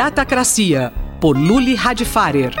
Datacracia, por Luli Radfarer.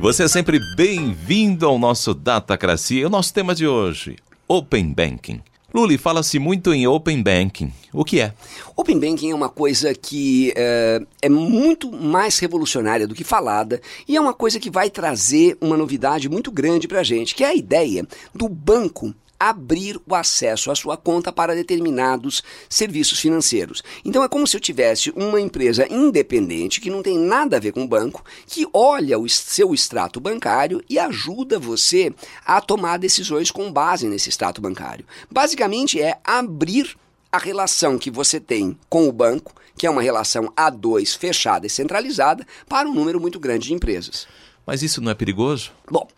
Você é sempre bem-vindo ao nosso Datacracia. O nosso tema de hoje, Open Banking. Luli, fala-se muito em Open Banking. O que é? Open Banking é uma coisa que é, é muito mais revolucionária do que falada e é uma coisa que vai trazer uma novidade muito grande para a gente, que é a ideia do banco abrir o acesso à sua conta para determinados serviços financeiros. Então é como se eu tivesse uma empresa independente que não tem nada a ver com o banco, que olha o seu extrato bancário e ajuda você a tomar decisões com base nesse extrato bancário. Basicamente é abrir a relação que você tem com o banco, que é uma relação A2 fechada e centralizada, para um número muito grande de empresas. Mas isso não é perigoso? Bom,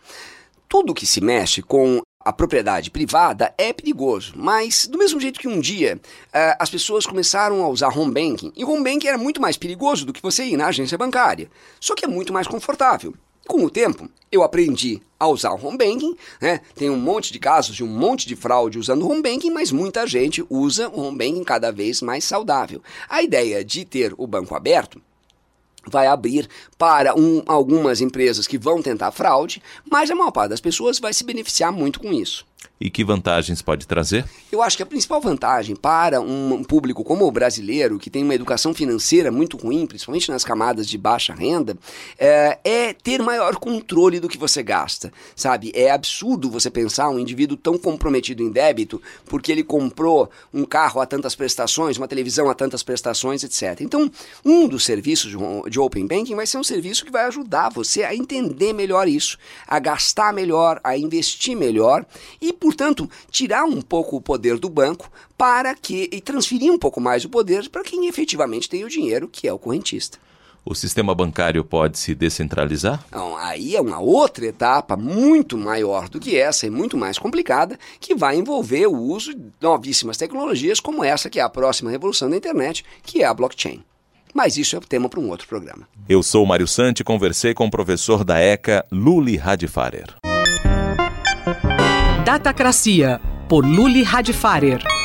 tudo que se mexe com a propriedade privada é perigoso, mas do mesmo jeito que um dia uh, as pessoas começaram a usar home banking, e home banking era muito mais perigoso do que você ir na agência bancária, só que é muito mais confortável. Com o tempo, eu aprendi a usar o home banking, né? Tem um monte de casos de um monte de fraude usando o home banking, mas muita gente usa o home banking cada vez mais saudável. A ideia de ter o banco aberto vai abrir para um, algumas empresas que vão tentar fraude, mas a maior parte das pessoas vai se beneficiar muito com isso. E que vantagens pode trazer? Eu acho que a principal vantagem para um público como o brasileiro, que tem uma educação financeira muito ruim, principalmente nas camadas de baixa renda, é, é, ter maior controle do que você gasta. Sabe? É absurdo você pensar um indivíduo tão comprometido em débito porque ele comprou um carro a tantas prestações, uma televisão a tantas prestações, etc. Então, um dos serviços de Open Banking vai ser um serviço que vai ajudar você a entender melhor isso, a gastar melhor, a investir melhor e, por portanto, tirar um pouco o poder do banco para que e transferir um pouco mais o poder para quem efetivamente tem o dinheiro, que é o correntista. O sistema bancário pode se descentralizar? Então, aí é uma outra etapa muito maior do que essa e muito mais complicada, que vai envolver o uso de novíssimas tecnologias como essa que é a próxima revolução da internet, que é a blockchain. Mas isso é tema para um outro programa. Eu sou Mário Santi e conversei com o professor da ECA, Luli Radfarer. Datacracia, por Luli Radfarer.